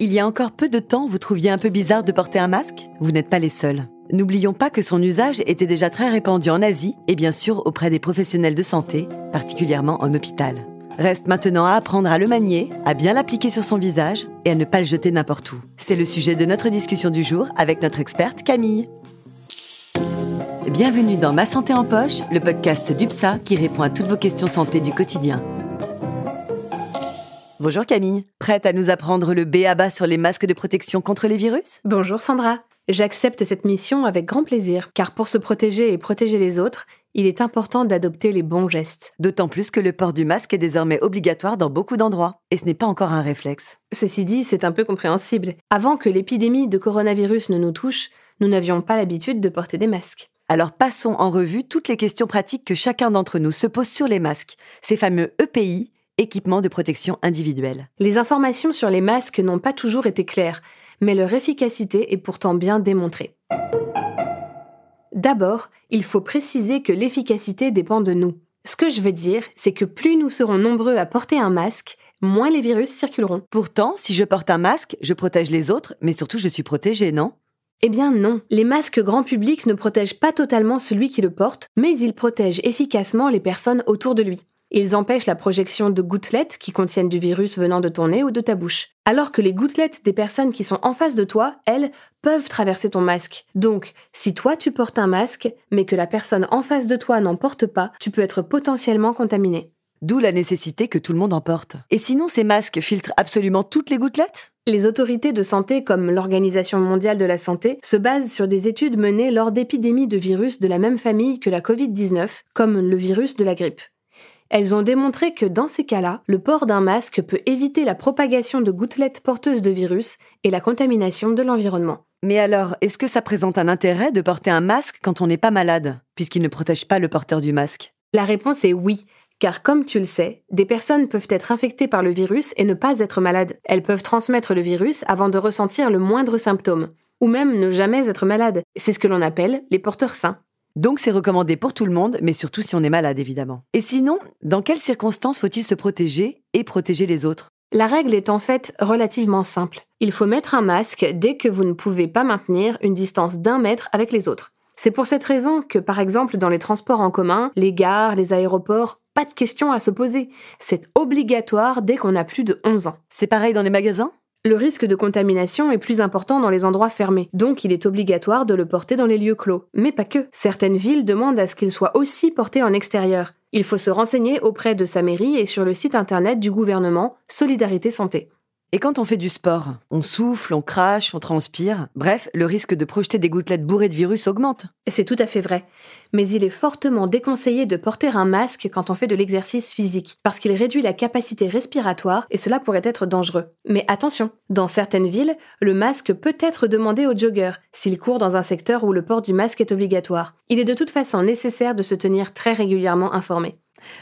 Il y a encore peu de temps, vous trouviez un peu bizarre de porter un masque? Vous n'êtes pas les seuls. N'oublions pas que son usage était déjà très répandu en Asie et bien sûr auprès des professionnels de santé, particulièrement en hôpital. Reste maintenant à apprendre à le manier, à bien l'appliquer sur son visage et à ne pas le jeter n'importe où. C'est le sujet de notre discussion du jour avec notre experte Camille. Bienvenue dans Ma Santé en Poche, le podcast d'UPSA qui répond à toutes vos questions santé du quotidien. Bonjour Camille, prête à nous apprendre le B à bas sur les masques de protection contre les virus? Bonjour Sandra, j'accepte cette mission avec grand plaisir, car pour se protéger et protéger les autres, il est important d'adopter les bons gestes. D'autant plus que le port du masque est désormais obligatoire dans beaucoup d'endroits, et ce n'est pas encore un réflexe. Ceci dit, c'est un peu compréhensible. Avant que l'épidémie de coronavirus ne nous touche, nous n'avions pas l'habitude de porter des masques. Alors passons en revue toutes les questions pratiques que chacun d'entre nous se pose sur les masques, ces fameux EPI, équipements de protection individuelle. Les informations sur les masques n'ont pas toujours été claires, mais leur efficacité est pourtant bien démontrée. D'abord, il faut préciser que l'efficacité dépend de nous. Ce que je veux dire, c'est que plus nous serons nombreux à porter un masque, moins les virus circuleront. Pourtant, si je porte un masque, je protège les autres, mais surtout je suis protégé, non? Eh bien non, les masques grand public ne protègent pas totalement celui qui le porte, mais ils protègent efficacement les personnes autour de lui. Ils empêchent la projection de gouttelettes qui contiennent du virus venant de ton nez ou de ta bouche. Alors que les gouttelettes des personnes qui sont en face de toi, elles, peuvent traverser ton masque. Donc, si toi tu portes un masque, mais que la personne en face de toi n'en porte pas, tu peux être potentiellement contaminé. D'où la nécessité que tout le monde en porte. Et sinon, ces masques filtrent absolument toutes les gouttelettes? Les autorités de santé comme l'Organisation mondiale de la santé se basent sur des études menées lors d'épidémies de virus de la même famille que la Covid-19, comme le virus de la grippe. Elles ont démontré que dans ces cas-là, le port d'un masque peut éviter la propagation de gouttelettes porteuses de virus et la contamination de l'environnement. Mais alors, est-ce que ça présente un intérêt de porter un masque quand on n'est pas malade, puisqu'il ne protège pas le porteur du masque? La réponse est oui. Car comme tu le sais, des personnes peuvent être infectées par le virus et ne pas être malades. Elles peuvent transmettre le virus avant de ressentir le moindre symptôme, ou même ne jamais être malades. C'est ce que l'on appelle les porteurs sains. Donc c'est recommandé pour tout le monde, mais surtout si on est malade évidemment. Et sinon, dans quelles circonstances faut-il se protéger et protéger les autres? La règle est en fait relativement simple. Il faut mettre un masque dès que vous ne pouvez pas maintenir une distance d'un mètre avec les autres. C'est pour cette raison que, par exemple, dans les transports en commun, les gares, les aéroports, pas de question à se poser. C'est obligatoire dès qu'on a plus de 11 ans. C'est pareil dans les magasins? Le risque de contamination est plus important dans les endroits fermés, donc il est obligatoire de le porter dans les lieux clos. Mais pas que. Certaines villes demandent à ce qu'il soit aussi porté en extérieur. Il faut se renseigner auprès de sa mairie et sur le site internet du gouvernement Solidarité Santé. Et quand on fait du sport, on souffle, on crache, on transpire, bref, le risque de projeter des gouttelettes bourrées de virus augmente. C'est tout à fait vrai. Mais il est fortement déconseillé de porter un masque quand on fait de l'exercice physique, parce qu'il réduit la capacité respiratoire et cela pourrait être dangereux. Mais attention, dans certaines villes, le masque peut être demandé aux joggeurs, s'ils courent dans un secteur où le port du masque est obligatoire. Il est de toute façon nécessaire de se tenir très régulièrement informé.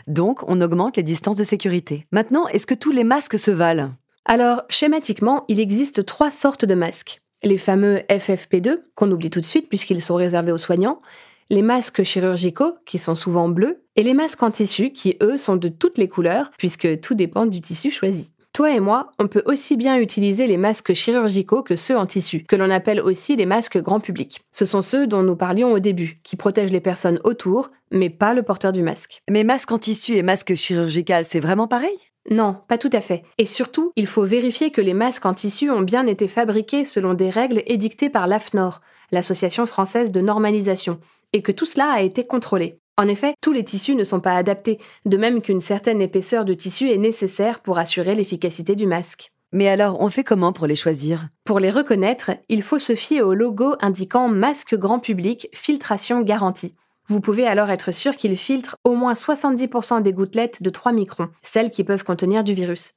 Donc, on augmente les distances de sécurité. Maintenant, est-ce que tous les masques se valent? Alors, schématiquement, il existe trois sortes de masques. Les fameux FFP2, qu'on oublie tout de suite puisqu'ils sont réservés aux soignants, les masques chirurgicaux, qui sont souvent bleus, et les masques en tissu, qui eux sont de toutes les couleurs, puisque tout dépend du tissu choisi. Toi et moi, on peut aussi bien utiliser les masques chirurgicaux que ceux en tissu, que l'on appelle aussi les masques grand public. Ce sont ceux dont nous parlions au début, qui protègent les personnes autour, mais pas le porteur du masque. Mais masque en tissu et masque chirurgical, c'est vraiment pareil? Non, pas tout à fait. Et surtout, il faut vérifier que les masques en tissu ont bien été fabriqués selon des règles édictées par l'AFNOR, l'Association française de normalisation, et que tout cela a été contrôlé. En effet, tous les tissus ne sont pas adaptés, de même qu'une certaine épaisseur de tissu est nécessaire pour assurer l'efficacité du masque. Mais alors, on fait comment pour les choisir? Pour les reconnaître, il faut se fier au logo indiquant masque grand public, filtration garantie. Vous pouvez alors être sûr qu'il filtre au moins 70% des gouttelettes de 3 microns, celles qui peuvent contenir du virus.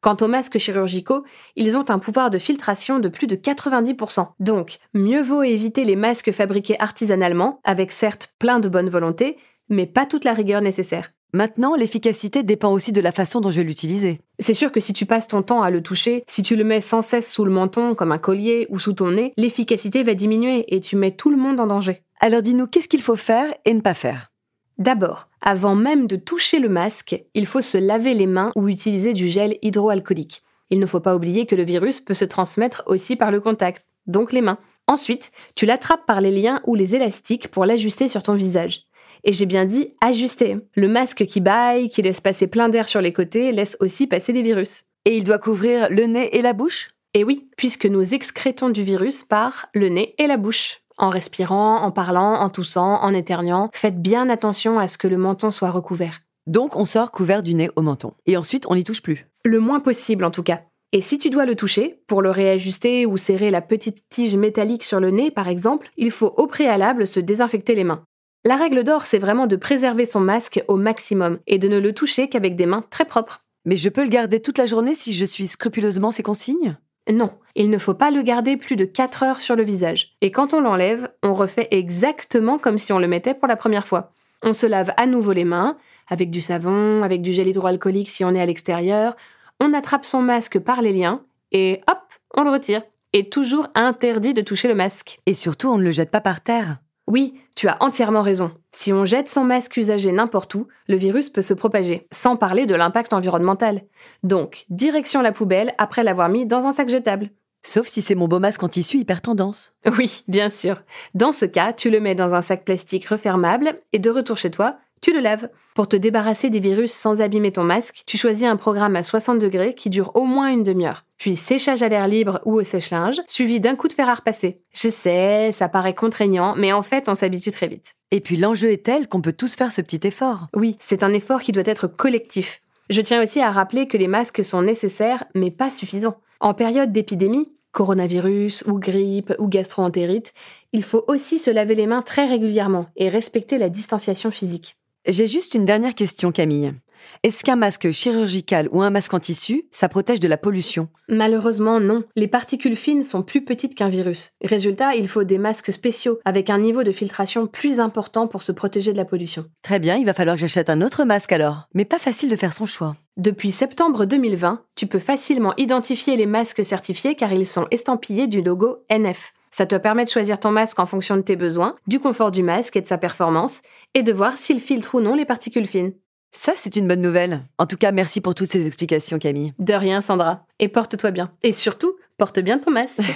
Quant aux masques chirurgicaux, ils ont un pouvoir de filtration de plus de 90%. Donc, mieux vaut éviter les masques fabriqués artisanalement, avec certes plein de bonne volonté, mais pas toute la rigueur nécessaire. Maintenant, l'efficacité dépend aussi de la façon dont je vais l'utiliser. C'est sûr que si tu passes ton temps à le toucher, si tu le mets sans cesse sous le menton comme un collier ou sous ton nez, l'efficacité va diminuer et tu mets tout le monde en danger. Alors dis-nous, qu'est-ce qu'il faut faire et ne pas faire? D'abord, avant même de toucher le masque, il faut se laver les mains ou utiliser du gel hydroalcoolique. Il ne faut pas oublier que le virus peut se transmettre aussi par le contact, donc les mains. Ensuite, tu l'attrapes par les liens ou les élastiques pour l'ajuster sur ton visage. Et j'ai bien dit ajuster. Le masque qui baille, qui laisse passer plein d'air sur les côtés, laisse aussi passer des virus. Et il doit couvrir le nez et la bouche? Et oui, puisque nous excrétons du virus par le nez et la bouche. En respirant, en parlant, en toussant, en éternuant, faites bien attention à ce que le menton soit recouvert. Donc on sort couvert du nez au menton. Et ensuite on n'y touche plus. Le moins possible en tout cas. Et si tu dois le toucher, pour le réajuster ou serrer la petite tige métallique sur le nez par exemple, il faut au préalable se désinfecter les mains. La règle d'or, c'est vraiment de préserver son masque au maximum et de ne le toucher qu'avec des mains très propres. Mais je peux le garder toute la journée si je suis scrupuleusement ces consignes? Non, il ne faut pas le garder plus de 4 heures sur le visage. Et quand on l'enlève, on refait exactement comme si on le mettait pour la première fois. On se lave à nouveau les mains, avec du savon, avec du gel hydroalcoolique si on est à l'extérieur, on attrape son masque par les liens, et hop, on le retire. Et toujours interdit de toucher le masque. Et surtout, on ne le jette pas par terre. Oui, tu as entièrement raison. Si on jette son masque usagé n'importe où, le virus peut se propager, sans parler de l'impact environnemental. Donc, direction la poubelle après l'avoir mis dans un sac jetable. Sauf si c'est mon beau masque en tissu hyper tendance. Oui, bien sûr. Dans ce cas, tu le mets dans un sac plastique refermable et de retour chez toi, tu le laves. Pour te débarrasser des virus sans abîmer ton masque, tu choisis un programme à 60 degrés qui dure au moins une demi-heure. Puis séchage à l'air libre ou au sèche-linge, suivi d'un coup de fer à repasser. Je sais, ça paraît contraignant, mais en fait, on s'habitue très vite. Et puis l'enjeu est tel qu'on peut tous faire ce petit effort. Oui, c'est un effort qui doit être collectif. Je tiens aussi à rappeler que les masques sont nécessaires, mais pas suffisants. En période d'épidémie, coronavirus ou grippe ou gastroentérite, il faut aussi se laver les mains très régulièrement et respecter la distanciation physique. J'ai juste une dernière question, Camille. Est-ce qu'un masque chirurgical ou un masque en tissu, ça protège de la pollution? Malheureusement, non. Les particules fines sont plus petites qu'un virus. Résultat, il faut des masques spéciaux, avec un niveau de filtration plus important pour se protéger de la pollution. Très bien, il va falloir que j'achète un autre masque alors. Mais pas facile de faire son choix. Depuis septembre 2020, tu peux facilement identifier les masques certifiés car ils sont estampillés du logo NF. Ça te permet de choisir ton masque en fonction de tes besoins, du confort du masque et de sa performance, et de voir s'il filtre ou non les particules fines. Ça, c'est une bonne nouvelle. En tout cas, merci pour toutes ces explications, Camille. De rien, Sandra. Et porte-toi bien. Et surtout, porte bien ton masque.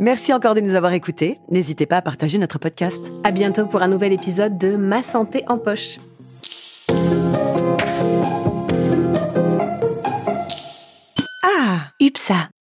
Merci encore de nous avoir écoutés. N'hésitez pas à partager notre podcast. À bientôt pour un nouvel épisode de Ma santé en poche. Ah, UPSA.